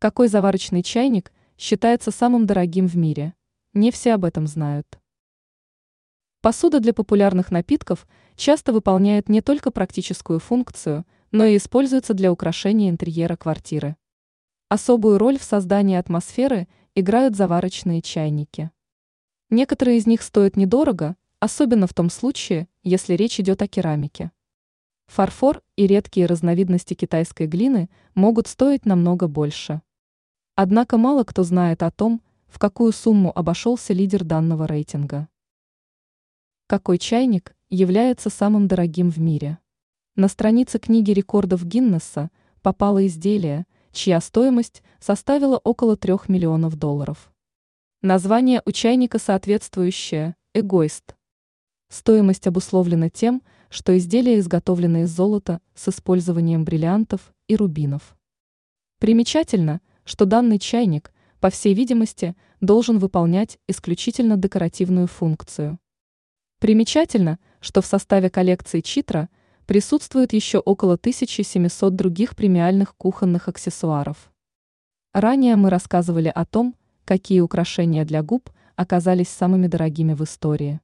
Какой заварочный чайник считается самым дорогим в мире? Не все об этом знают. Посуда для популярных напитков часто выполняет не только практическую функцию, но и используется для украшения интерьера квартиры. Особую роль в создании атмосферы играют заварочные чайники. Некоторые из них стоят недорого, особенно в том случае, если речь идет о керамике. Фарфор и редкие разновидности китайской глины могут стоить намного больше. Однако мало кто знает о том, в какую сумму обошелся лидер данного рейтинга. Какой чайник является самым дорогим в мире? На странице книги рекордов Гиннесса попало изделие, чья стоимость составила около 3 миллионов долларов. Название у чайника соответствующее – «Эгоист». Стоимость обусловлена тем, что изделие изготовлено из золота с использованием бриллиантов и рубинов. Примечательно, что данный чайник, по всей видимости, должен выполнять исключительно декоративную функцию. Примечательно, что в составе коллекции Читра присутствует еще около 1700 других премиальных кухонных аксессуаров. Ранее мы рассказывали о том, какие украшения для губ оказались самыми дорогими в истории.